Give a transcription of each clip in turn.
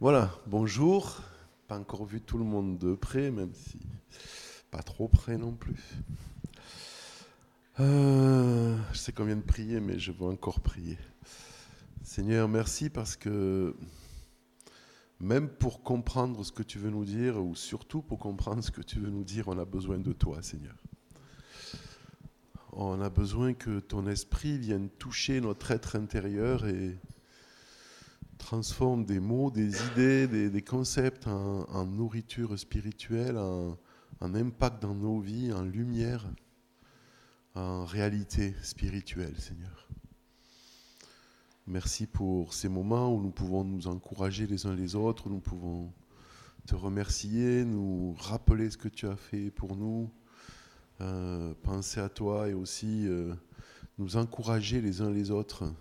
Voilà, bonjour. Pas encore vu tout le monde de près, même si pas trop près non plus. Euh, je sais qu'on vient de prier, mais je veux encore prier. Seigneur, merci parce que même pour comprendre ce que tu veux nous dire, ou surtout pour comprendre ce que tu veux nous dire, on a besoin de toi, Seigneur. On a besoin que ton esprit vienne toucher notre être intérieur et transforme des mots, des idées, des, concepts en, nourriture spirituelle, en, impact dans nos vies, en lumière, en réalité spirituelle, Seigneur. Merci pour ces moments où nous pouvons nous encourager les uns les autres, où nous pouvons te remercier, nous rappeler ce que tu as fait pour nous, euh, penser à toi et aussi euh, nous encourager les uns les autres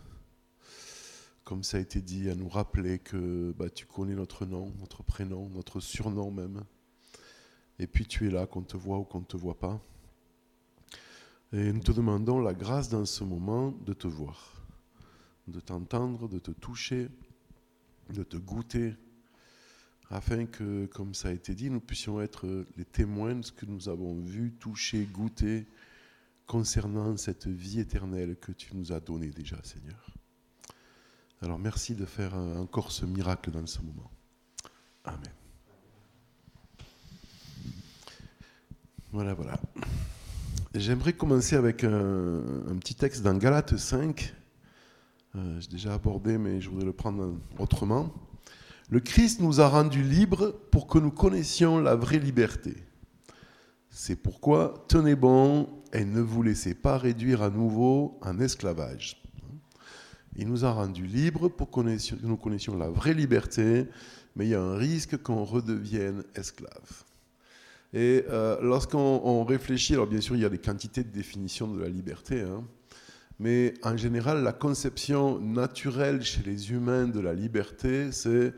comme ça a été dit, à nous rappeler que bah, tu connais notre nom, notre prénom, notre surnom même. Et puis tu es là, qu'on te voit ou qu'on ne te voit pas. Et nous te demandons la grâce dans ce moment de te voir, de t'entendre, de te toucher, de te goûter, afin que, comme ça a été dit, nous puissions être les témoins de ce que nous avons vu, touché, goûté concernant cette vie éternelle que tu nous as donnée déjà, Seigneur. Alors merci de faire encore ce miracle dans ce moment. Amen. Voilà, voilà. J'aimerais commencer avec un, petit texte dans Galates 5. Euh, J'ai déjà abordé, mais je voudrais le prendre autrement. Le Christ nous a rendus libres pour que nous connaissions la vraie liberté. C'est pourquoi tenez bon et ne vous laissez pas réduire à nouveau en esclavage. Il nous a rendus libres pour que nous connaissions la vraie liberté, mais il y a un risque qu'on redevienne esclave. Et euh, lorsqu'on réfléchit, alors bien sûr, il y a des quantités de définitions de la liberté, hein, mais en général, la conception naturelle chez les humains de la liberté, c'est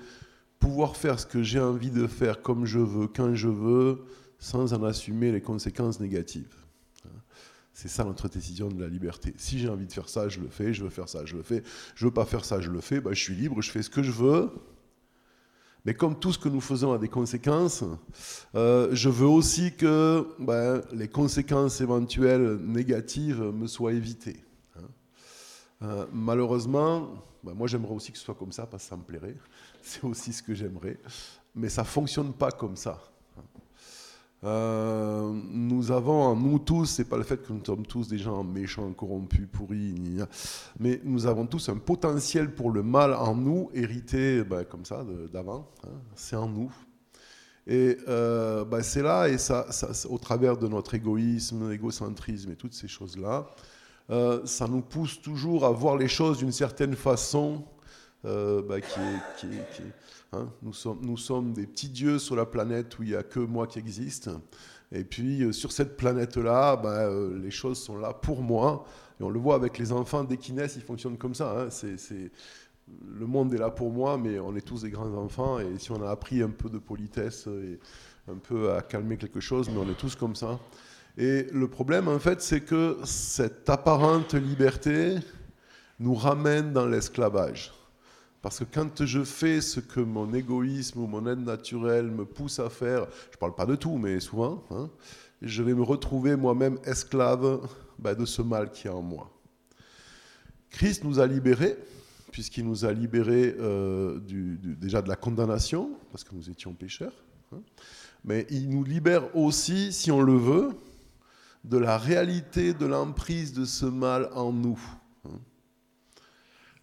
pouvoir faire ce que j'ai envie de faire comme je veux, quand je veux, sans en assumer les conséquences négatives. C'est ça notre décision de la liberté. Si j'ai envie de faire ça, je le fais. Je veux faire ça, je le fais. Je veux pas faire ça, je le fais. Bah, je suis libre, je fais ce que je veux. Mais comme tout ce que nous faisons a des conséquences, euh, je veux aussi que ben, les conséquences éventuelles négatives me soient évitées. Hein. Euh, malheureusement, ben, moi j'aimerais aussi que ce soit comme ça parce que ça me plairait. C'est aussi ce que j'aimerais. Mais ça ne fonctionne pas comme ça. Euh, nous avons en nous tous, c'est pas le fait que nous sommes tous des gens méchants, corrompus, pourris, mais nous avons tous un potentiel pour le mal en nous, hérité ben, comme ça d'avant, hein, c'est en nous. Et euh, ben, c'est là, et ça, au travers de notre égoïsme, égocentrisme et toutes ces choses-là, euh, ça nous pousse toujours à voir les choses d'une certaine façon nous, sommes, des petits dieux sur la planète où il n'y a que moi qui existe. Et puis euh, sur cette planète-là, ben, euh, les choses sont là pour moi. Et on le voit avec les enfants, dès qu'ils naissent, ils fonctionnent comme ça. Hein. Le monde est là pour moi, mais on est tous des grands enfants. Et si on a appris un peu de politesse et un peu à calmer quelque chose, mais on est tous comme ça. Et le problème, en fait, c'est que cette apparente liberté nous ramène dans l'esclavage. Parce que quand je fais ce que mon égoïsme ou mon aide naturelle me pousse à faire, je ne parle pas de tout, mais souvent, hein, je vais me retrouver moi-même esclave ben, de ce mal qui est en moi. Christ nous a libérés, puisqu'il nous a libérés euh, déjà de la condamnation, parce que nous étions pécheurs, hein, mais il nous libère aussi, si on le veut, de la réalité de l'emprise de ce mal en nous. Hein.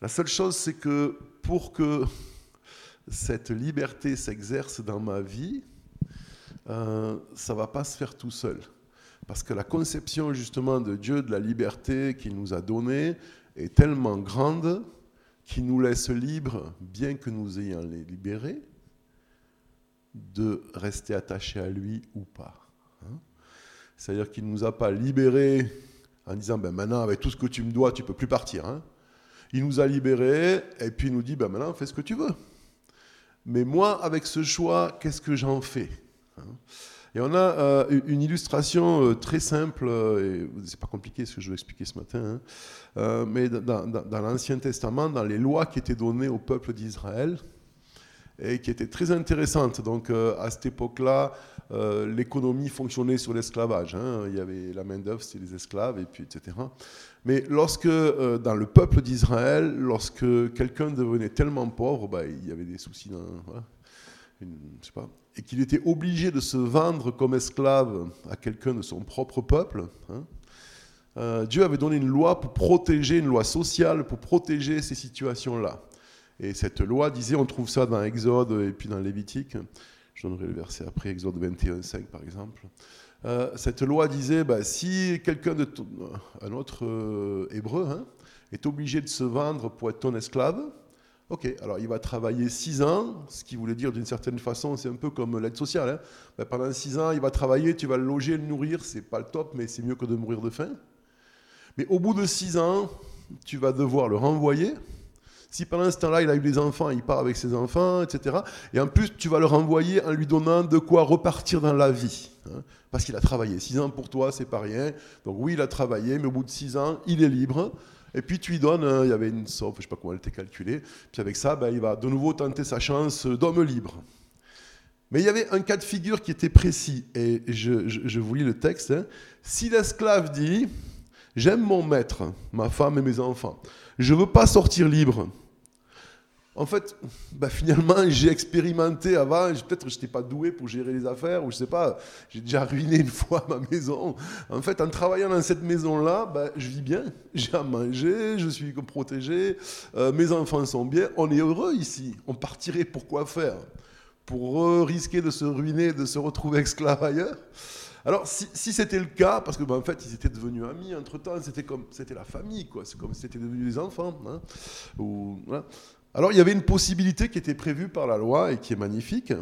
La seule chose, c'est que pour que cette liberté s'exerce dans ma vie, euh, ça ne va pas se faire tout seul. Parce que la conception justement de Dieu, de la liberté qu'il nous a donnée, est tellement grande qu'il nous laisse libres, bien que nous ayons les libérés, de rester attachés à lui ou pas. Hein. C'est-à-dire qu'il ne nous a pas libérés en disant ben maintenant avec tout ce que tu me dois, tu ne peux plus partir. Hein. Il nous a libérés et puis il nous dit, ben maintenant, fais ce que tu veux. Mais moi, avec ce choix, qu'est-ce que j'en fais hein? Et on a euh, une illustration euh, très simple, euh, et c'est pas compliqué ce que je vais expliquer ce matin, hein, mais dans, l'Ancien Testament, dans les lois qui étaient données au peuple d'Israël, et qui était très intéressante. Donc à cette époque-là, l'économie fonctionnait sur l'esclavage. Hein. Il y avait la main-d'œuvre, c'était les esclaves, et puis etc. Mais lorsque, dans le peuple d'Israël, lorsque quelqu'un devenait tellement pauvre, bah, il y avait des soucis dans, je sais pas, et qu'il était obligé de se vendre comme esclave à quelqu'un de son propre peuple, hein, euh, Dieu avait donné une loi pour protéger, une loi sociale pour protéger ces situations-là. Et cette loi disait, on trouve ça dans Exode et puis dans Lévitique, je donnerai le verset après, Exode 21, 5 par exemple. Euh, cette loi disait, bah, si quelqu'un un autre euh, hébreu hein, est obligé de se vendre pour être ton esclave, Ok, alors il va travailler 6 ans, ce qui voulait dire d'une certaine façon, c'est un peu comme l'aide sociale. Hein. Ben, pendant 6 ans, il va travailler, tu vas le loger, le nourrir, c'est pas le top, mais c'est mieux que de mourir de faim. Mais au bout de 6 ans, tu vas devoir le renvoyer. Si pendant ce temps-là, il a eu des enfants, il part avec ses enfants, etc. Et en plus, tu vas le renvoyer en lui donnant de quoi repartir dans la vie. Hein. parce qu'il a travaillé. 6 ans pour toi, c'est pas rien. Donc oui, il a travaillé, mais au bout de 6 ans, il est libre. Et puis tu lui donnes, hein, il y avait une somme, je sais pas comment elle était calculée, puis avec ça, ben, il va de nouveau tenter sa chance d'homme libre. Mais il y avait un cas de figure qui était précis, et je, vous lis le texte. Hein. Si l'esclave dit, j'aime mon maître, ma femme et mes enfants, je ne veux pas sortir libre, en fait, bah finalement, j'ai expérimenté avant, peut-être je n'étais pas doué pour gérer les affaires, ou je sais pas, j'ai déjà ruiné une fois ma maison. En fait, en travaillant dans cette maison-là, bah, je vis bien, j'ai à manger, je suis protégé, euh, mes enfants sont bien, on est heureux ici. On partirait pour quoi faire? Pour risquer de se ruiner, de se retrouver esclave ailleurs? Alors, si, c'était le cas, parce que bah, en fait, ils étaient devenus amis entre-temps, c'était comme c'était la famille, quoi. C'est comme si c'était devenu des enfants. Hein. alors il y avait une possibilité qui était prévue par la loi et qui est magnifique.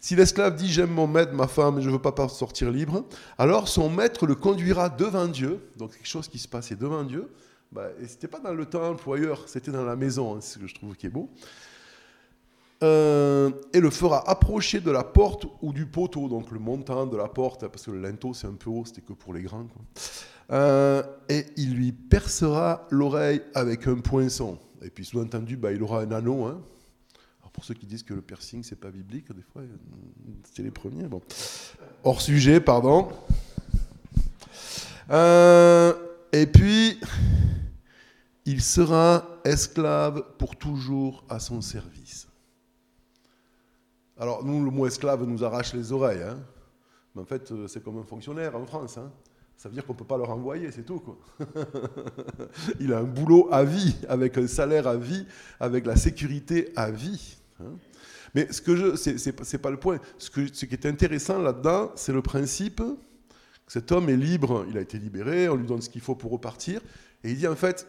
Si l'esclave dit j'aime mon maître, ma femme, et je ne veux pas sortir libre, alors son maître le conduira devant Dieu, donc quelque chose qui se passait devant Dieu, bah, et ce n'était pas dans le temple ou ailleurs, c'était dans la maison, hein, c'est ce que je trouve qui est beau, euh, et le fera approcher de la porte ou du poteau, donc le montant de la porte, parce que le linteau c'est un peu haut, c'était que pour les grands. Euh, et il lui percera l'oreille avec un poinçon. Et puis sous-entendu, bah, il aura un anneau. Hein. Alors pour ceux qui disent que le piercing, c'est pas biblique, des fois, c'était les premiers. Bon. Hors sujet, pardon. Euh, et puis, il sera esclave pour toujours à son service. Alors, nous, le mot esclave nous arrache les oreilles. Hein. Mais en fait, euh, c'est comme un fonctionnaire en France. Hein. Ça veut dire qu'on ne peut pas le renvoyer, c'est tout. Quoi. il a un boulot à vie, avec un salaire à vie, avec la sécurité à vie. Hein. Mais ce que je, c'est, pas le point. Ce, qui est intéressant là-dedans, c'est le principe que cet homme est libre, il a été libéré, on lui donne ce qu'il faut pour repartir, et il dit en fait,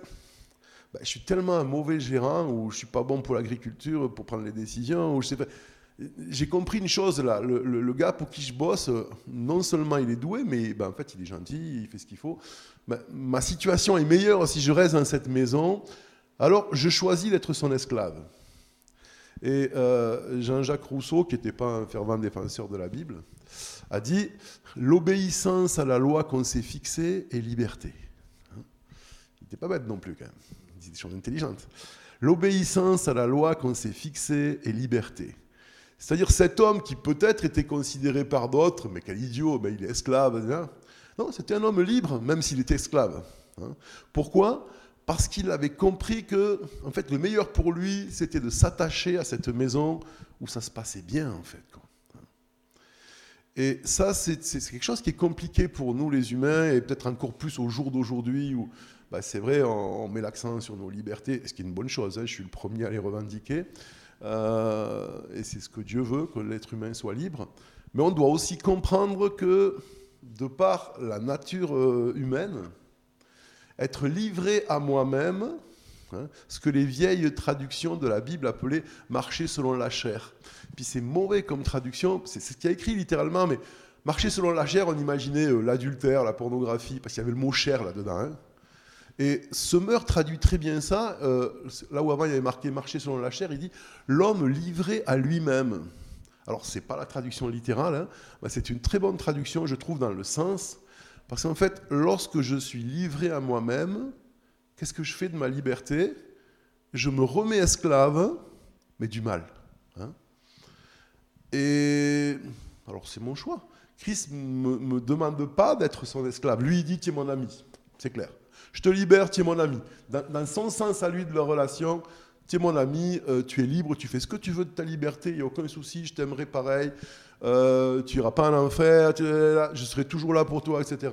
bah, je suis tellement un mauvais gérant, ou je suis pas bon pour l'agriculture, pour prendre les décisions, ou je sais pas j'ai compris une chose là, le, gars pour qui je bosse, non seulement il est doué, mais ben, en fait il est gentil, il fait ce qu'il faut. Ma situation est meilleure si je reste dans cette maison, alors je choisis d'être son esclave. Et euh, Jean-Jacques Rousseau, qui n'était pas un fervent défenseur de la Bible, a dit L'obéissance à la loi qu'on s'est fixée est liberté. Hein? Il n'était pas bête non plus quand même, il dit des choses intelligentes. L'obéissance à la loi qu'on s'est fixée est liberté. C'est-à-dire cet homme qui peut-être était considéré par d'autres, mais quel idiot, ben il est esclave. Hein. Non, c'était un homme libre, même s'il était esclave. Hein. Pourquoi? Parce qu'il avait compris que, en fait, le meilleur pour lui, c'était de s'attacher à cette maison où ça se passait bien, en fait. Hein. Et ça, c'est quelque chose qui est compliqué pour nous, les humains, et peut-être encore plus au jour d'aujourd'hui, où ben, c'est vrai, on, met l'accent sur nos libertés, ce qui est une bonne chose, je suis le premier à les revendiquer. Euh, et c'est ce que Dieu veut, que l'être humain soit libre. Mais on doit aussi comprendre que, de par la nature euh, humaine, être livré à moi-même, hein, ce que les vieilles traductions de la Bible appelaient marcher selon la chair. Puis c'est mauvais comme traduction, c'est ce qui a écrit littéralement, mais marcher selon la chair, on imaginait euh, l'adultère, la pornographie, parce qu'il y avait le mot chair là-dedans. Hein. Et ce traduit très bien ça. Euh, là où avant il y avait marqué marcher selon la chair, il dit l'homme livré à lui-même. Alors c'est pas la traduction littérale, hein, c'est une très bonne traduction, je trouve, dans le sens. Parce qu'en fait, lorsque je suis livré à moi-même, qu'est-ce que je fais de ma liberté? Je me remets esclave, mais du mal. Hein. Et alors c'est mon choix. Christ ne me, demande pas d'être son esclave. Lui, il dit, tu es mon ami. C'est clair. Je te libère, tu es mon ami. Dans, son sens à lui de leur relation, tu es mon ami, euh, tu es libre, tu fais ce que tu veux de ta liberté, il n'y a aucun souci, je t'aimerai pareil, euh, tu n'iras pas en enfer, je serai toujours là pour toi, etc.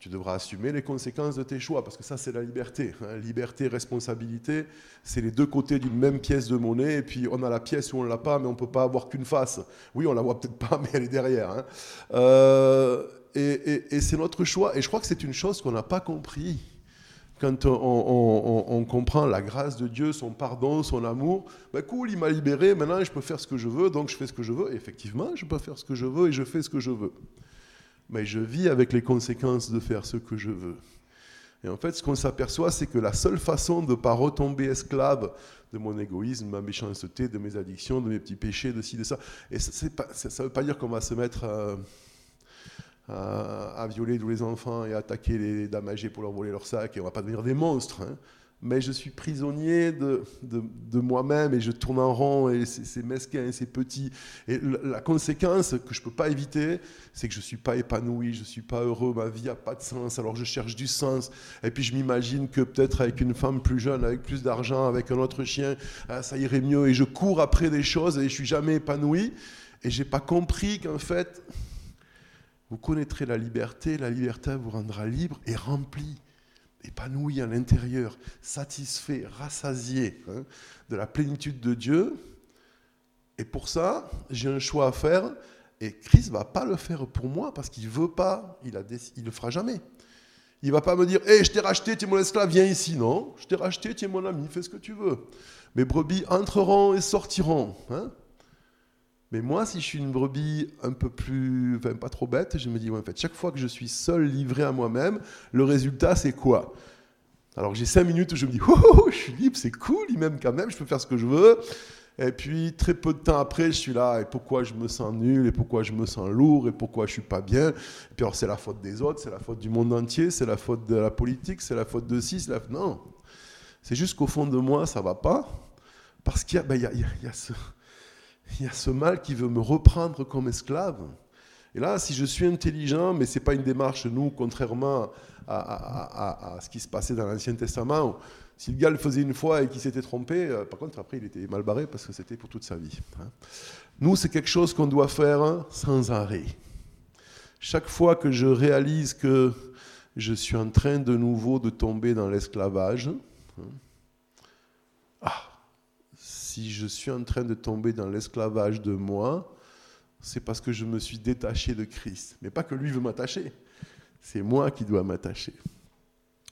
Tu devras assumer les conséquences de tes choix, parce que ça, c'est la liberté. Hein. Liberté, responsabilité, c'est les deux côtés d'une même pièce de monnaie, et puis on a la pièce où on ne l'a pas, mais on ne peut pas avoir qu'une face. Oui, on la voit peut-être pas, mais elle est derrière. Hein. Euh, et, c'est notre choix, et je crois que c'est une chose qu'on n'a pas compris. Quand on, comprend la grâce de Dieu, son pardon, son amour, ben cool, il m'a libéré, maintenant je peux faire ce que je veux, donc je fais ce que je veux. Effectivement, je peux faire ce que je veux et je fais ce que je veux mais je vis avec les conséquences de faire ce que je veux. Et en fait, ce qu'on s'aperçoit, c'est que la seule façon de ne pas retomber esclave de mon égoïsme, de ma méchanceté, de mes addictions, de mes petits péchés, de ci, de ça, et ça ne veut pas dire qu'on va se mettre à, violer tous les enfants et attaquer les dames âgées pour leur voler leur sac, et on ne va pas devenir des monstres. Hein mais je suis prisonnier de, de, moi-même et je tourne en rond et c'est mesquin et c'est petit. Et la conséquence que je ne peux pas éviter, c'est que je ne suis pas épanoui, je ne suis pas heureux, ma vie n'a pas de sens, alors je cherche du sens. Et puis je m'imagine que peut-être avec une femme plus jeune, avec plus d'argent, avec un autre chien, ah, ça irait mieux. Et je cours après des choses et je suis jamais épanoui. Et j'ai pas compris qu'en fait, vous connaîtrez la liberté, la liberté vous rendra libre et rempli épanoui à l'intérieur, satisfait, rassasié hein, de la plénitude de Dieu. Et pour ça, j'ai un choix à faire. Et Christ va pas le faire pour moi parce qu'il veut pas, il ne le fera jamais. Il va pas me dire, hé, je t'ai racheté, tu es mon esclave, viens ici. Non, je t'ai racheté, tu es mon ami, fais ce que tu veux. Mes brebis entreront et sortiront. Hein. Mais moi, si je suis une brebis un peu plus, enfin pas trop bête, je me dis, en fait, chaque fois que je suis seul, livré à moi-même, le résultat, c'est quoi? Alors j'ai cinq minutes où je me dis, oh, oh, je suis libre, c'est cool, il m'aime quand même, je peux faire ce que je veux. Et puis très peu de temps après, je suis là, et pourquoi je me sens nul, et pourquoi je me sens lourd, et pourquoi je suis pas bien? Et puis alors c'est la faute des autres, c'est la faute du monde entier, c'est la faute de la politique, c'est la faute de ci, c'est la... Non, c'est juste qu'au fond de moi, ça va pas, parce qu'il y, ben, y, a, y a ce il y a ce mal qui veut me reprendre comme esclave. Et là, si je suis intelligent, mais ce n'est pas une démarche, nous, contrairement à, ce qui se passait dans l'Ancien Testament, si le gars le faisait une fois et qu'il s'était trompé, euh, par contre, après, il était mal barré parce que c'était pour toute sa vie. Hein. Nous, c'est quelque chose qu'on doit faire sans arrêt. Chaque fois que je réalise que je suis en train de nouveau de tomber dans l'esclavage, hein, si je suis en train de tomber dans l'esclavage de moi, c'est parce que je me suis détaché de Christ. Mais pas que lui veut m'attacher, c'est moi qui dois m'attacher.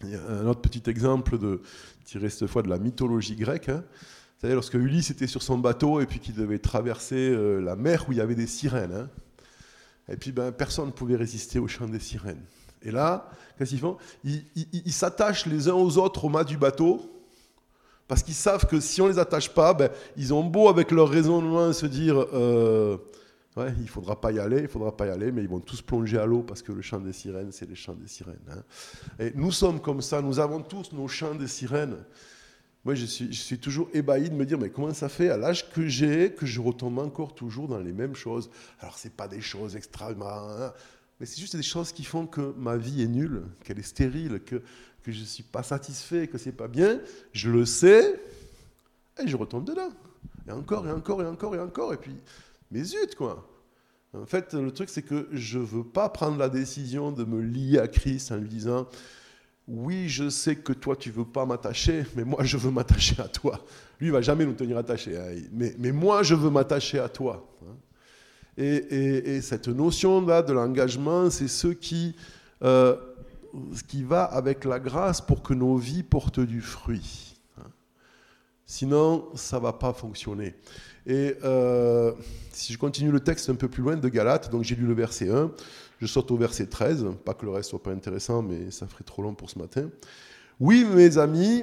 Un autre petit exemple tiré cette fois de la mythologie grecque. Hein. Vous lorsque Ulysse était sur son bateau et puis qu'il devait traverser euh, la mer où il y avait des sirènes. Hein. Et puis ben, personne ne pouvait résister au chant des sirènes. Et là, qu'est-ce qu'ils font? Ils s'attachent les uns aux autres au mât du bateau parce qu'ils savent que si on ne les attache pas, ben, ils ont beau avec leur raisonnement se dire euh, ouais, il ne faudra pas y aller, il ne faudra pas y aller, mais ils vont tous plonger à l'eau parce que le chant des sirènes, c'est le chant des sirènes. Hein. Et nous sommes comme ça, nous avons tous nos chants des sirènes. Moi, je suis, je suis toujours ébahi de me dire, mais comment ça fait à l'âge que j'ai que je retombe encore toujours dans les mêmes choses? Alors, ce pas des choses extrêmement... Hein, mais c'est juste des choses qui font que ma vie est nulle, qu'elle est stérile, que, que je ne suis pas satisfait, que c'est pas bien, je le sais, et je retombe dedans. Et encore, et encore, et encore, et encore, et puis, mais zut, quoi. En fait, le truc, c'est que je ne veux pas prendre la décision de me lier à Christ en lui disant, oui, je sais que toi, tu veux pas m'attacher, mais moi, je veux m'attacher à toi. Lui, il va jamais nous tenir attachés, hein. mais, mais, moi, je veux m'attacher à toi. Hein. Et, et, cette notion-là de l'engagement, c'est ce qui euh, ce qui va avec la grâce pour que nos vies portent du fruit. Sinon, ça va pas fonctionner. Et euh, si je continue le texte un peu plus loin de Galates, donc j'ai lu le verset 1, je saute au verset 13, pas que le reste soit pas intéressant, mais ça ferait trop long pour ce matin. Oui, mes amis,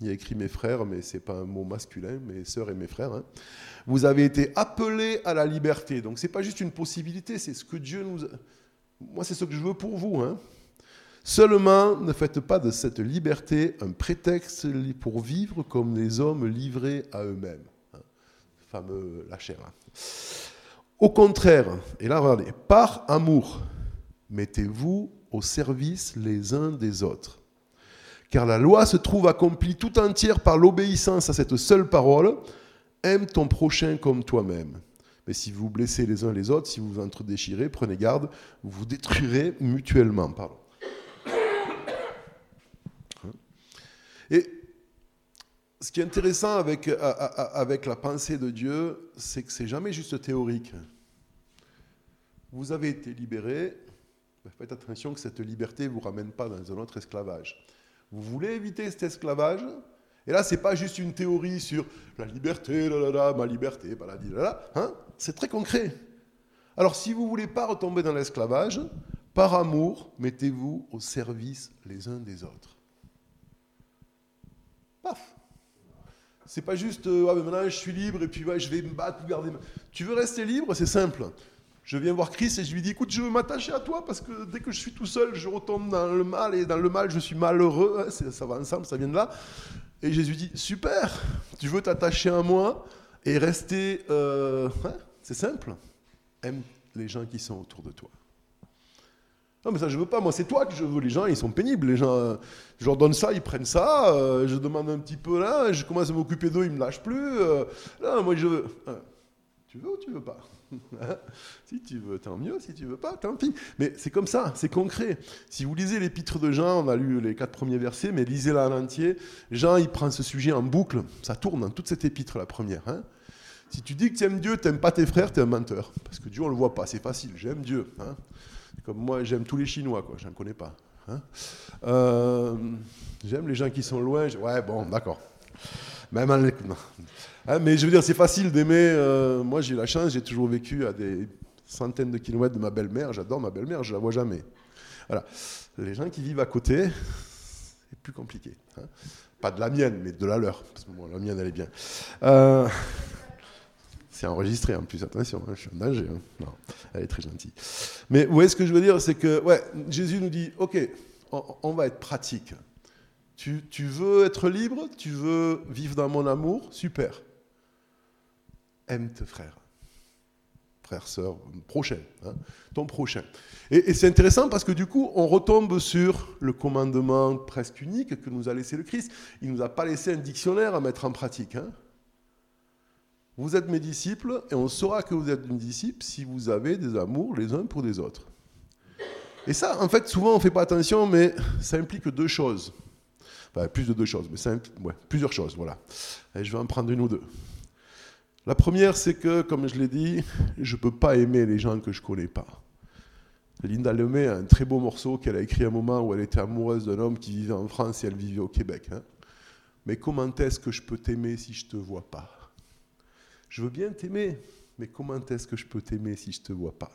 il y a écrit mes frères, mais ce n'est pas un mot masculin, mes sœurs et mes frères, hein. vous avez été appelés à la liberté. Donc ce n'est pas juste une possibilité, c'est ce que Dieu nous... A... Moi, c'est ce que je veux pour vous. Hein. Seulement, ne faites pas de cette liberté un prétexte pour vivre comme les hommes livrés à eux-mêmes. fameux la. Au contraire, et là regardez, par amour, mettez-vous au service les uns des autres. Car la loi se trouve accomplie tout entière par l'obéissance à cette seule parole, aime ton prochain comme toi-même. Mais si vous blessez les uns les autres, si vous vous entre-déchirez, prenez garde, vous vous détruirez mutuellement. Pardon. Et ce qui est intéressant avec, avec la pensée de Dieu, c'est que c'est jamais juste théorique. Vous avez été libéré, faites attention que cette liberté ne vous ramène pas dans un autre esclavage. Vous voulez éviter cet esclavage Et là, ce n'est pas juste une théorie sur la liberté, ma liberté, hein c'est très concret. Alors, si vous ne voulez pas retomber dans l'esclavage, par amour, mettez-vous au service les uns des autres. Paf C'est pas juste, ah, maintenant je suis libre et puis je vais me battre pour garder. Tu veux rester libre? C'est simple. Je viens voir Christ et je lui dis écoute, je veux m'attacher à toi parce que dès que je suis tout seul, je retombe dans le mal et dans le mal, je suis malheureux. Hein, ça va ensemble, ça vient de là. Et Jésus dit super, tu veux t'attacher à moi et rester. Euh, hein, c'est simple. Aime les gens qui sont autour de toi. Non, mais ça, je veux pas. Moi, c'est toi que je veux. Les gens, ils sont pénibles. Les gens, euh, je leur donne ça, ils prennent ça. Euh, je demande un petit peu là. Je commence à m'occuper d'eux, ils me lâchent plus. là, moi, je veux. Hein, tu veux ou tu veux pas? Si tu veux, tant mieux. Si tu veux pas, tant pis. Mais c'est comme ça, c'est concret. Si vous lisez l'épître de Jean, on a lu les quatre premiers versets, mais lisez-la en entier. Jean, il prend ce sujet en boucle. Ça tourne dans toute cette épître, la première. Hein. si tu dis que tu aimes Dieu, tu n'aimes pas tes frères, tu es un menteur. Parce que Dieu, on ne le voit pas. C'est facile. J'aime Dieu. Hein. Comme moi, j'aime tous les Chinois. quoi. Je n'en connais pas. Hein. Euh, j'aime les gens qui sont loin. Ouais, bon, d'accord. Hein, mais je veux dire, c'est facile d'aimer. Euh, moi, j'ai la chance, j'ai toujours vécu à des centaines de kilomètres de ma belle-mère. J'adore ma belle-mère, je la vois jamais. Voilà. Les gens qui vivent à côté, c'est plus compliqué. Hein. Pas de la mienne, mais de la leur. Parce que la mienne, elle est bien. Euh, c'est enregistré en plus, attention, hein, je suis en danger. Non, elle est très gentille. Mais vous voyez ce que je veux dire, c'est que ouais, Jésus nous dit, ok, on va être pratique. Tu, tu, veux être libre, tu veux vivre dans mon amour, super aime tes frères. Frère, sœur, prochain, hein, ton prochain. Et, c'est intéressant parce que du coup, on retombe sur le commandement presque unique que nous a laissé le Christ. Il ne nous a pas laissé un dictionnaire à mettre en pratique. Hein. Vous êtes mes disciples et on saura que vous êtes mes disciples si vous avez des amours les uns pour les autres. Et ça, en fait, souvent on ne fait pas attention, mais ça implique deux choses. Enfin, plus de deux choses, mais ça implique, plusieurs choses, voilà. Et je vais en prendre une ou deux. La première, c'est que, comme je l'ai dit, je ne peux pas aimer les gens que je ne connais pas. Linda Lemay a un très beau morceau qu'elle a écrit à un moment où elle était amoureuse d'un homme qui vivait en France et elle vivait au Québec. Hein. Mais comment est-ce que je peux t'aimer si je ne te vois pas? Je veux bien t'aimer, mais comment est-ce que je peux t'aimer si je ne te vois pas?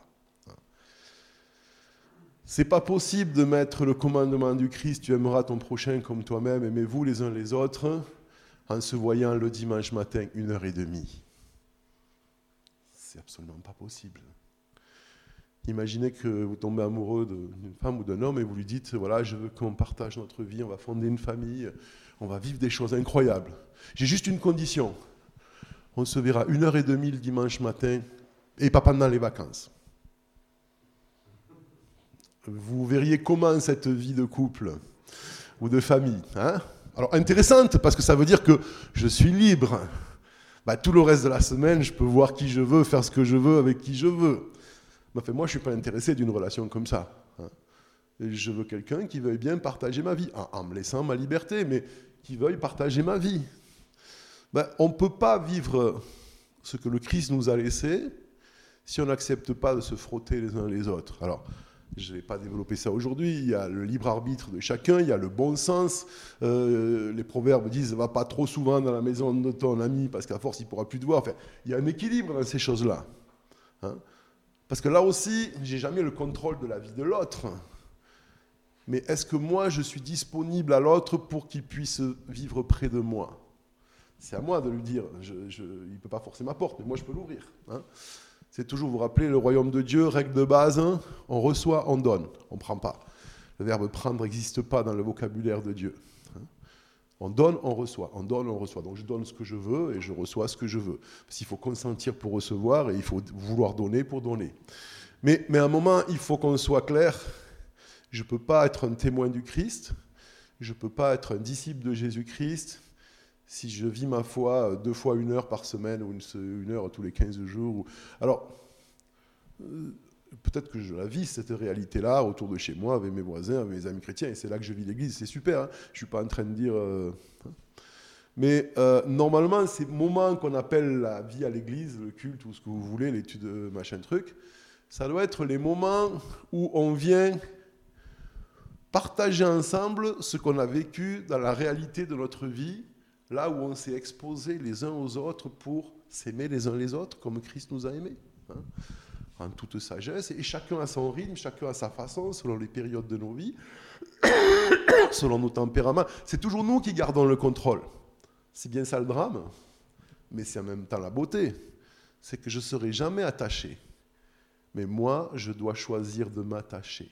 C'est pas possible de mettre le commandement du Christ, tu aimeras ton prochain comme toi-même, aimez-vous les uns les autres, en se voyant le dimanche matin une heure et demie absolument pas possible. Imaginez que vous tombez amoureux d'une femme ou d'un homme et vous lui dites, voilà, je veux qu'on partage notre vie, on va fonder une famille, on va vivre des choses incroyables. J'ai juste une condition. On se verra une heure et demie le dimanche matin et pas pendant les vacances. Vous verriez comment cette vie de couple ou de famille. Hein? Alors intéressante parce que ça veut dire que je suis libre. Bah, tout le reste de la semaine, je peux voir qui je veux, faire ce que je veux avec qui je veux. moi, je ne suis pas intéressé d'une relation comme ça. Hein. je veux quelqu'un qui veuille bien partager ma vie, en, me laissant ma liberté, mais qui veuille partager ma vie. Bah, on ne peut pas vivre ce que le Christ nous a laissé si on n'accepte pas de se frotter les uns les autres. Alors, je ne vais pas développer ça aujourd'hui. Il y a le libre arbitre de chacun, il y a le bon sens. Euh, les proverbes disent va pas trop souvent dans la maison de ton ami parce qu'à force il pourra plus te voir. Il y a un équilibre dans ces choses-là. Hein. parce que là aussi, j'ai jamais le contrôle de la vie de l'autre. Mais est-ce que moi je suis disponible à l'autre pour qu'il puisse vivre près de moi? C'est à moi de lui dire. il ne peut pas forcer ma porte, mais moi je peux l'ouvrir. Hein. C'est toujours, vous rappelez, le royaume de Dieu, règle de base, hein, on reçoit, on donne, on ne prend pas. Le verbe prendre n'existe pas dans le vocabulaire de Dieu. Hein. On donne, on reçoit. On donne, on reçoit. Donc je donne ce que je veux et je reçois ce que je veux. Parce qu'il faut consentir pour recevoir et il faut vouloir donner pour donner. Mais, mais à un moment, il faut qu'on soit clair. Je ne peux pas être un témoin du Christ. Je ne peux pas être un disciple de Jésus-Christ si je vis ma foi deux fois une heure par semaine ou une, heure tous les 15 jours. Alors, euh, peut-être que je la vis, cette réalité-là, autour de chez moi, avec mes voisins, avec mes amis chrétiens, et c'est là que je vis l'Église, c'est super, hein. je ne suis pas en train de dire... Euh, hein. mais euh, normalement, ces moments qu'on appelle la vie à l'Église, le culte, ou ce que vous voulez, l'étude, machin truc, ça doit être les moments où on vient partager ensemble ce qu'on a vécu dans la réalité de notre vie, là où on s'est exposé les uns aux autres pour s'aimer les uns les autres comme Christ nous a aimés. Hein en toute sagesse, et chacun a son rythme, chacun a sa façon, selon les périodes de nos vies, selon nos tempéraments. C'est toujours nous qui gardons le contrôle. C'est bien ça le drame, mais c'est en même temps la beauté. C'est que je ne serai jamais attaché. Mais moi, je dois choisir de m'attacher.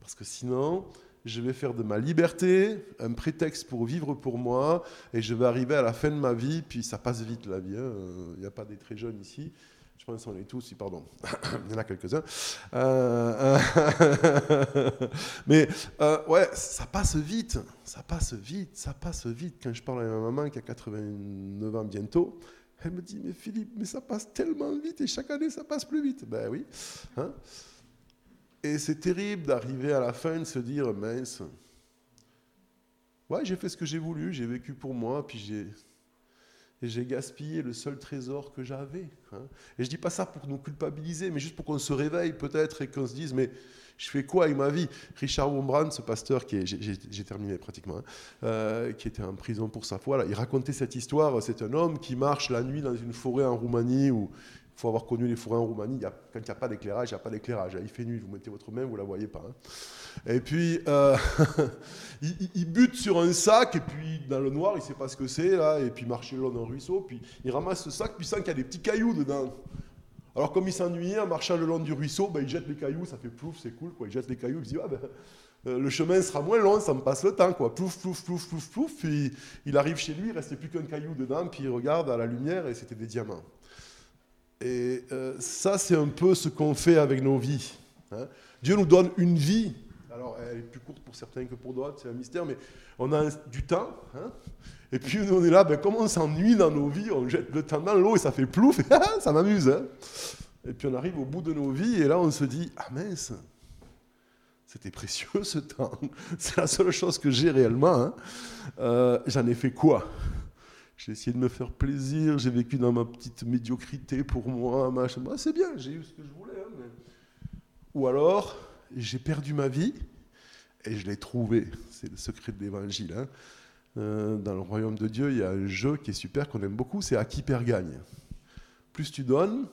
Parce que sinon, je vais faire de ma liberté un prétexte pour vivre pour moi, et je vais arriver à la fin de ma vie, puis ça passe vite la vie. Hein. Il n'y a pas des très jeunes ici. Je pense qu'on est tous, pardon, il y en a quelques-uns. Euh, euh, mais euh, ouais, ça passe vite, ça passe vite, ça passe vite. Quand je parle à ma maman qui a 89 ans bientôt, elle me dit, mais Philippe, mais ça passe tellement vite et chaque année ça passe plus vite. Ben oui. Hein. Et c'est terrible d'arriver à la fin de se dire, mince, ouais, j'ai fait ce que j'ai voulu, j'ai vécu pour moi, puis j'ai et j'ai gaspillé le seul trésor que j'avais. Hein. Et je dis pas ça pour nous culpabiliser, mais juste pour qu'on se réveille peut-être et qu'on se dise, mais je fais quoi avec ma vie? Richard Wombrand, ce pasteur qui est, j'ai terminé pratiquement, hein, euh, qui était en prison pour sa foi, il racontait cette histoire. C'est un homme qui marche la nuit dans une forêt en Roumanie où il faut avoir connu les forêts en Roumanie. Il y a, quand il n'y a pas d'éclairage, il n'y a pas d'éclairage. Il fait nuit, vous mettez votre main, vous ne la voyez pas. Hein. Et puis, euh, il, bute sur un sac, et puis dans le noir, il ne sait pas ce que c'est, là, et puis marcher le long d'un ruisseau, puis il ramasse ce sac, puis il sent qu'il y a des petits cailloux dedans. Alors, comme il s'ennuyait en marchant le long du ruisseau, ben, il jette les cailloux, ça fait plouf, c'est cool, quoi. Il jette les cailloux, il se dit, ah, ben, euh, le chemin sera moins long, ça me passe le temps, quoi. Plouf, plouf, plouf, plouf, plouf. Puis il arrive chez lui, il restait plus qu'un caillou dedans, puis il regarde à la lumière, et c'était des diamants. Et euh, ça, c'est un peu ce qu'on fait avec nos vies. Hein. Dieu nous donne une vie alors, elle est plus courte pour certains que pour d'autres, c'est un mystère, mais on a du temps. Hein. et puis, on est là, ben, comme on s'ennuie dans nos vies, on jette le temps dans l'eau et ça fait plouf, ça m'amuse. Hein. et puis, on arrive au bout de nos vies et là, on se dit Ah mince, c'était précieux ce temps. C'est la seule chose que j'ai réellement. Euh, j'en ai fait quoi? J'ai essayé de me faire plaisir, j'ai vécu dans ma petite médiocrité pour moi, machin. c'est bien, j'ai eu ce que je voulais. Ou alors, j'ai perdu ma vie et je l'ai trouvé. C'est le secret de l'évangile. Hein. Euh, dans le royaume de Dieu, il y a un jeu qui est super, qu'on aime beaucoup, c'est à qui perd gagne. Plus tu donnes,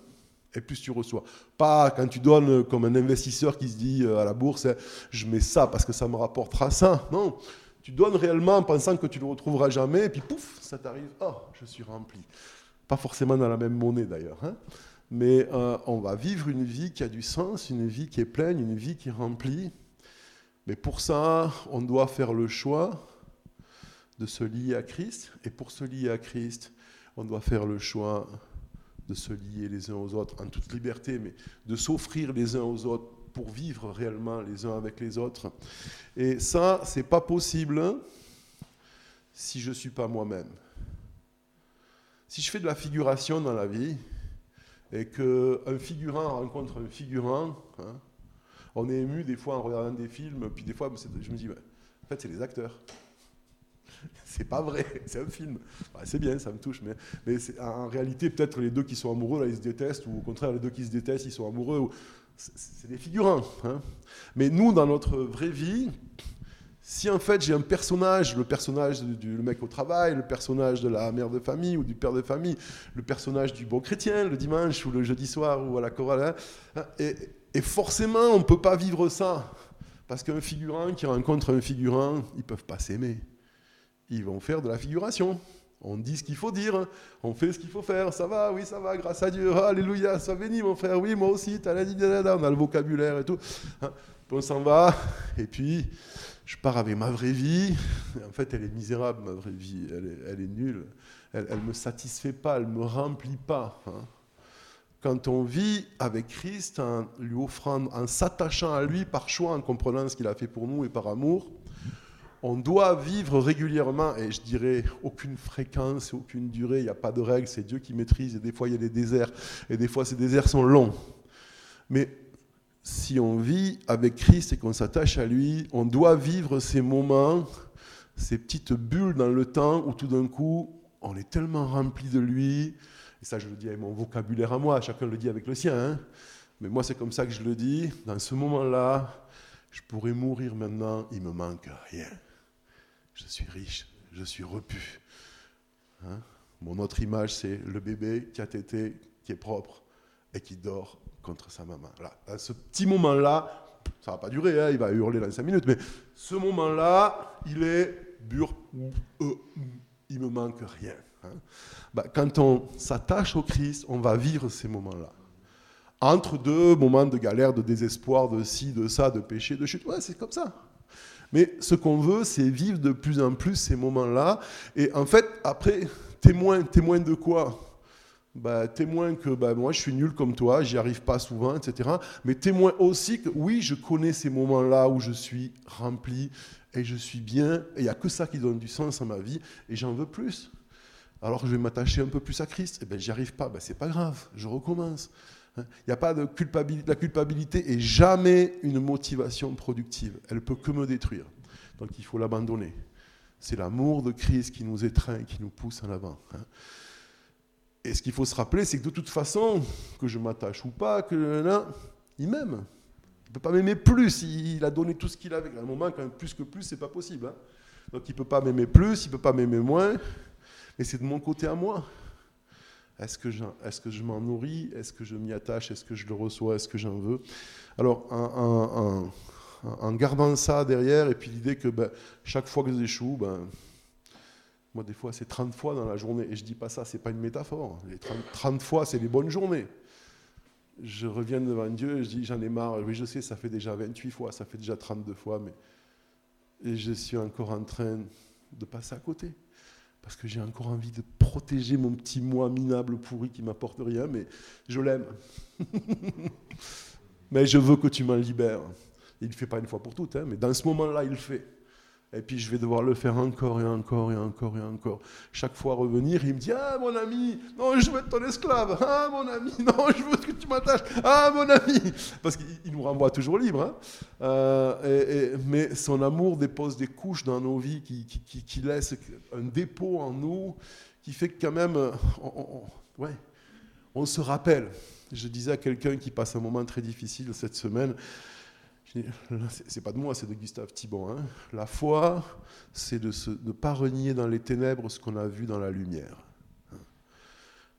et plus tu reçois. Pas quand tu donnes comme un investisseur qui se dit euh, à la bourse, hein, je mets ça parce que ça me rapportera ça. Non, tu donnes réellement en pensant que tu ne le retrouveras jamais, et puis pouf, ça t'arrive, oh, je suis rempli. Pas forcément dans la même monnaie d'ailleurs. Hein mais euh, on va vivre une vie qui a du sens, une vie qui est pleine, une vie qui est remplie. Mais pour ça, on doit faire le choix de se lier à Christ. Et pour se lier à Christ, on doit faire le choix de se lier les uns aux autres en toute liberté, mais de s'offrir les uns aux autres pour vivre réellement les uns avec les autres. Et ça, c'est pas possible si je suis pas moi-même. Si je fais de la figuration dans la vie, et qu'un figurant rencontre un figurant, hein, on est ému des fois en regardant des films, puis des fois je me dis, en fait c'est les acteurs. c'est pas vrai, c'est un film. c'est bien, ça me touche, mais en réalité, peut-être les deux qui sont amoureux, là, ils se détestent, ou au contraire, les deux qui se détestent, ils sont amoureux. C'est des figurants. Hein. Mais nous, dans notre vraie vie, si en fait j'ai un personnage, le personnage du mec au travail, le personnage de la mère de famille ou du père de famille, le personnage du bon chrétien le dimanche ou le jeudi soir ou à la chorale, hein, et, forcément on ne peut pas vivre ça. Parce qu'un figurant qui rencontre un figurant, ils ne peuvent pas s'aimer. Ils vont faire de la figuration. On dit ce qu'il faut dire, on fait ce qu'il faut faire, ça va, oui, ça va, grâce à Dieu, alléluia, sois béni mon frère, oui, moi aussi, on a le vocabulaire et tout. Hein. on s'en va, et puis je pars avec ma vraie vie. En fait, elle est misérable, ma vraie vie. Elle est, nulle. Elle ne me satisfait pas, elle ne me remplit pas. Hein. Quand on vit avec Christ, en lui offrant, en s'attachant à lui par choix, en comprenant ce qu'il a fait pour nous et par amour, on doit vivre régulièrement, et je dirais aucune fréquence, aucune durée, il n'y a pas de règle, c'est Dieu qui maîtrise, et des fois il y a des déserts, et des fois ces déserts sont longs. Mais si on vit avec Christ et qu'on s'attache à lui, on doit vivre ces moments, ces petites bulles dans le temps où tout d'un coup, on est tellement rempli de lui, et ça je le dis avec mon vocabulaire à moi, chacun le dit avec le sien, hein. mais moi c'est comme ça que je le dis, dans ce moment-là, je pourrais mourir maintenant, il me manque rien. Je suis riche, je suis repu. Hein. Mon autre image, c'est le bébé qui a tété, qui est propre et qui dort contre sa maman. À ce petit moment-là, ça va pas durer, hein, il va hurler dans 5 minutes, mais ce moment-là, il est bur, euh, il me manque rien. Hein. Bah, quand on s'attache au Christ, on va vivre ces moments-là. Entre deux moments de galère, de désespoir, de ci, de ça, de péché, de chute, ouais, c'est comme ça. Mais ce qu'on veut, c'est vivre de plus en plus ces moments-là. Et en fait, après, témoin, témoin de quoi? Bah, témoin que bah, moi je suis nul comme toi, j'y arrive pas souvent, etc. Mais témoin aussi que oui, je connais ces moments-là où je suis rempli et je suis bien, et il n'y a que ça qui donne du sens à ma vie, et j'en veux plus. Alors je vais m'attacher un peu plus à Christ, et eh ben j'y arrive pas, ben, c'est pas grave, je recommence. Il hein. n'y a pas de culpabilité, la culpabilité est jamais une motivation productive, elle peut que me détruire. Donc il faut l'abandonner. C'est l'amour de Christ qui nous étreint, qui nous pousse en avant. Hein. Et ce qu'il faut se rappeler, c'est que de toute façon, que je m'attache ou pas, que là, il m'aime. Il ne peut pas m'aimer plus. Il a donné tout ce qu'il avait. À un moment, quand même, plus que plus, c'est pas possible. Hein. Donc il ne peut pas m'aimer plus, il ne peut pas m'aimer moins. Mais c'est de mon côté à moi. Est-ce que, je m'en nourris? Est-ce que je m'y attache? Est-ce que je le reçois? Est-ce que j'en veux? Alors, en, gardant ça derrière, et puis l'idée que ben, chaque fois que j'échoue, ben, moi, des fois, c'est 30 fois dans la journée. Et je dis pas ça, c'est pas une métaphore. Les 30, fois, c'est les bonnes journées. Je reviens devant Dieu et je dis, j'en ai marre. Oui, je sais, ça fait déjà 28 fois, ça fait déjà 32 fois, mais. Et je suis encore en train de passer à côté. Parce que j'ai encore envie de protéger mon petit moi minable pourri qui m'apporte rien, mais je l'aime. mais je veux que tu m'en libères. Il ne fait pas une fois pour toutes, hein, mais dans ce moment-là, il le fait. Et puis je vais devoir le faire encore et encore et encore et encore. Chaque fois revenir, il me dit Ah mon ami, non, je veux être ton esclave. Ah mon ami, non, je veux que tu m'attaches. Ah mon ami. Parce qu'il nous renvoie toujours libre. Hein. Euh, mais son amour dépose des couches dans nos vies qui, qui, laissent un dépôt en nous qui fait que quand même, on, ouais, on se rappelle. Je disais à quelqu'un qui passe un moment très difficile cette semaine, c'est pas de moi, c'est de Gustave Thibon. Hein. La foi, c'est de ne pas renier dans les ténèbres ce qu'on a vu dans la lumière. Hein.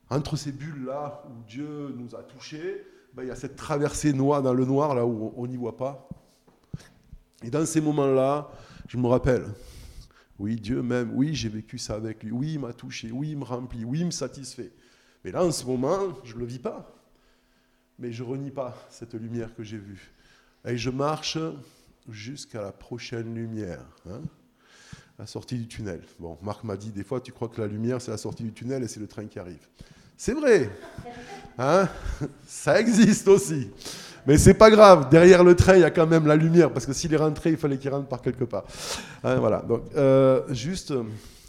Entre ces bulles-là où Dieu nous a touchés, ben, il y a cette traversée noire dans le noir, là où on n'y voit pas. Et dans ces moments-là, je me rappelle, oui, Dieu m'aime, oui, j'ai vécu ça avec lui, oui, il m'a touché, oui, il me remplit, oui, il me satisfait. Mais là, en ce moment, je ne le vis pas. Mais je renie pas cette lumière que j'ai vue. Et je marche jusqu'à la prochaine lumière, hein, la sortie du tunnel. Bon, Marc m'a dit, des fois, tu crois que la lumière, c'est la sortie du tunnel et c'est le train qui arrive. C'est vrai, hein, ça existe aussi. Mais c'est pas grave, derrière le train, il y a quand même la lumière, parce que s'il est rentré, il fallait qu'il rentre par quelque part. Hein, voilà, donc euh, juste,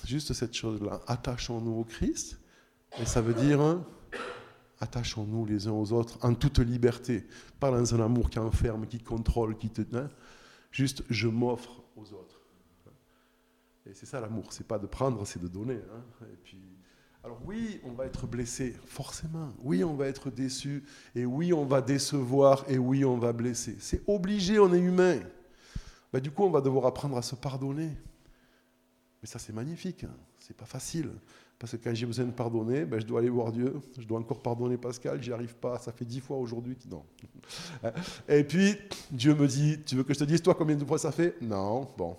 juste cette chose-là. Attachons-nous au Christ, et ça veut dire attachons-nous les uns aux autres en toute liberté, pas dans un amour qui enferme, qui contrôle, qui te. Hein. juste, je m'offre aux autres. Et c'est ça l'amour, c'est pas de prendre, c'est de donner. Hein. Et puis, alors oui, on va être blessé, forcément. Oui, on va être déçu. Et oui, on va décevoir. Et oui, on va blesser. C'est obligé, on est humain. Bah, du coup, on va devoir apprendre à se pardonner. Mais ça, c'est magnifique. Hein. C'est pas facile. Parce que quand j'ai besoin de pardonner, ben, je dois aller voir Dieu. Je dois encore pardonner Pascal, j'y arrive pas. Ça fait dix fois aujourd'hui. Non. Et puis, Dieu me dit Tu veux que je te dise, toi, combien de fois ça fait? Non. Bon.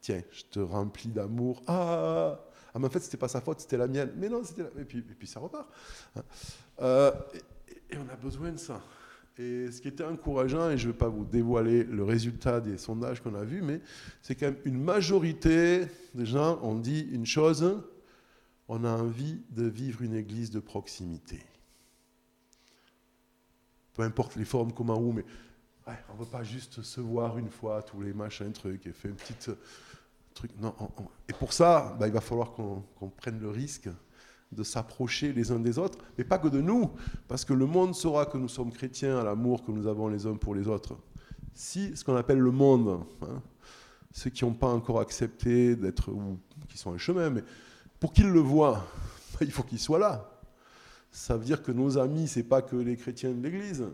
Tiens, je te remplis d'amour. Ah ah, mais en fait, c'était pas sa faute, c'était la mienne. Mais non, c'était la... et, puis, et puis ça repart. Euh, et, on a besoin de ça. Et ce qui était encourageant, et je ne vais pas vous dévoiler le résultat des sondages qu'on a vus, mais c'est quand même une majorité des gens ont dit une chose, on a envie de vivre une église de proximité. Peu importe les formes, comment, où, mais on ne veut pas juste se voir une fois, tous les machins, trucs, et faire une petite truc. Non, Et pour ça, bah, il va falloir qu'on prenne le risque de s'approcher les uns des autres, mais pas que de nous, parce que le monde saura que nous sommes chrétiens à l'amour que nous avons les uns pour les autres. Si ce qu'on appelle le monde, hein, ceux qui n'ont pas encore accepté d'être, ou qui sont un chemin, mais pour qu'ils le voient, il faut qu'ils soient là. Ça veut dire que nos amis, c'est pas que les chrétiens de l'Église.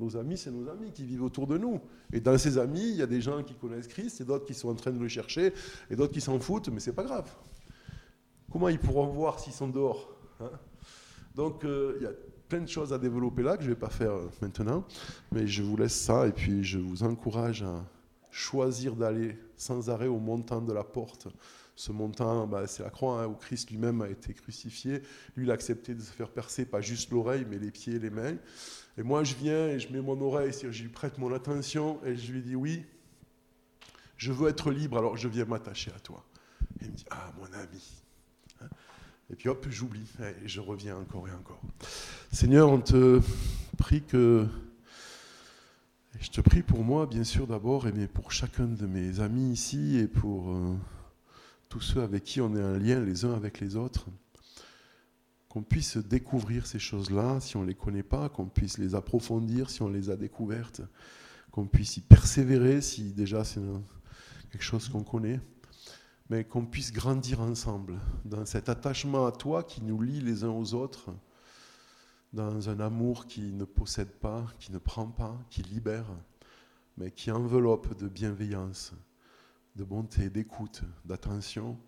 Nos amis, c'est nos amis qui vivent autour de nous. Et dans ces amis, il y a des gens qui connaissent Christ, et d'autres qui sont en train de le chercher, et d'autres qui s'en foutent, mais c'est pas grave. Comment ils pourront voir s'ils sont dehors hein? Donc euh, il y a plein de choses à développer là que je ne vais pas faire euh, maintenant, mais je vous laisse ça et puis je vous encourage à choisir d'aller sans arrêt au montant de la porte. Ce montant, bah, c'est la croix hein, où Christ lui-même a été crucifié. Lui, il a accepté de se faire percer, pas juste l'oreille, mais les pieds et les mains. Et moi, je viens et je mets mon oreille, je lui prête mon attention et je lui dis oui, je veux être libre, alors je viens m'attacher à toi. Et il me dit, ah mon ami, et puis hop, j'oublie, et je reviens encore et encore. Seigneur, on te prie que... Je te prie pour moi, bien sûr, d'abord, et pour chacun de mes amis ici, et pour euh, tous ceux avec qui on est un lien les uns avec les autres, qu'on puisse découvrir ces choses-là si on ne les connaît pas, qu'on puisse les approfondir si on les a découvertes, qu'on puisse y persévérer si déjà c'est quelque chose qu'on connaît mais qu'on puisse grandir ensemble dans cet attachement à toi qui nous lie les uns aux autres, dans un amour qui ne possède pas, qui ne prend pas, qui libère, mais qui enveloppe de bienveillance, de bonté, d'écoute, d'attention,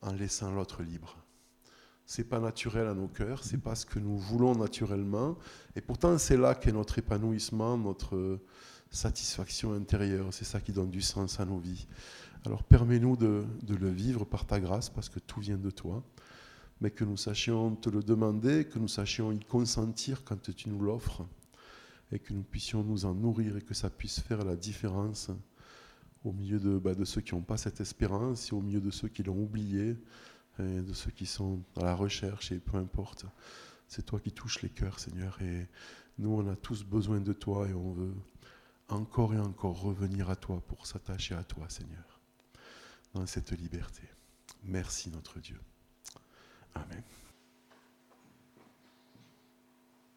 en laissant l'autre libre. C'est pas naturel à nos cœurs, c'est pas ce que nous voulons naturellement, et pourtant c'est là qu'est notre épanouissement, notre satisfaction intérieure, c'est ça qui donne du sens à nos vies. Alors permets-nous de, le vivre par ta grâce, parce que tout vient de toi, mais que nous sachions te le demander, que nous sachions y consentir quand tu nous l'offres, et que nous puissions nous en nourrir et que ça puisse faire la différence au milieu de, bah, de ceux qui n'ont pas cette espérance au milieu de ceux qui l'ont oublié, de ceux qui sont à la recherche, et peu importe. C'est toi qui touches les cœurs, Seigneur, et nous, on a tous besoin de toi et on veut encore et encore revenir à toi pour s'attacher à toi, Seigneur dans cette liberté. Merci notre Dieu. Amen.